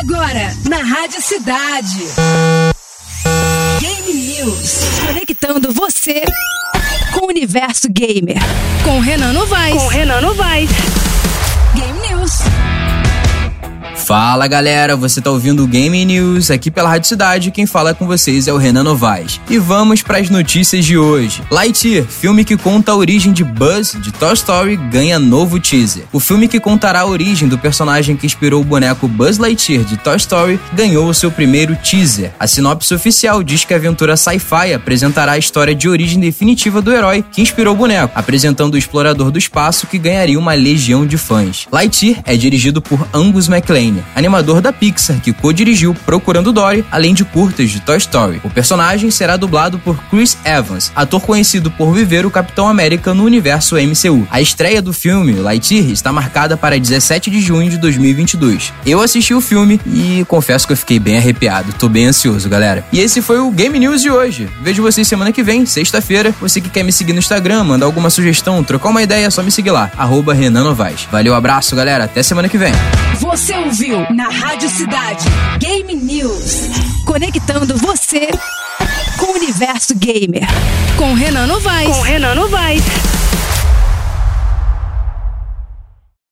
Agora, na Rádio Cidade. Game News. Conectando você com o universo gamer. Com Renan Novaes. Com Renan Novaes. Fala galera, você tá ouvindo o Game News aqui pela Rádio Cidade. Quem fala com vocês é o Renan Novaes. E vamos para as notícias de hoje. Lightyear, filme que conta a origem de Buzz de Toy Story, ganha novo teaser. O filme que contará a origem do personagem que inspirou o boneco Buzz Lightyear de Toy Story ganhou o seu primeiro teaser. A sinopse oficial diz que a aventura sci-fi apresentará a história de origem definitiva do herói que inspirou o boneco, apresentando o explorador do espaço que ganharia uma legião de fãs. Lightyear é dirigido por Angus MacLean animador da Pixar, que co-dirigiu Procurando Dory, além de curtas de Toy Story. O personagem será dublado por Chris Evans, ator conhecido por viver o Capitão América no universo MCU. A estreia do filme Lightyear está marcada para 17 de junho de 2022. Eu assisti o filme e confesso que eu fiquei bem arrepiado. Tô bem ansioso, galera. E esse foi o Game News de hoje. Vejo vocês semana que vem, sexta-feira. Você que quer me seguir no Instagram, mandar alguma sugestão, trocar uma ideia, é só me seguir lá, arroba Renan Novaes. Valeu, abraço, galera. Até semana que vem. Você ouviu na Rádio Cidade Game News. Conectando você com o universo gamer. Com Renan Novaes. Com Renan Novaes.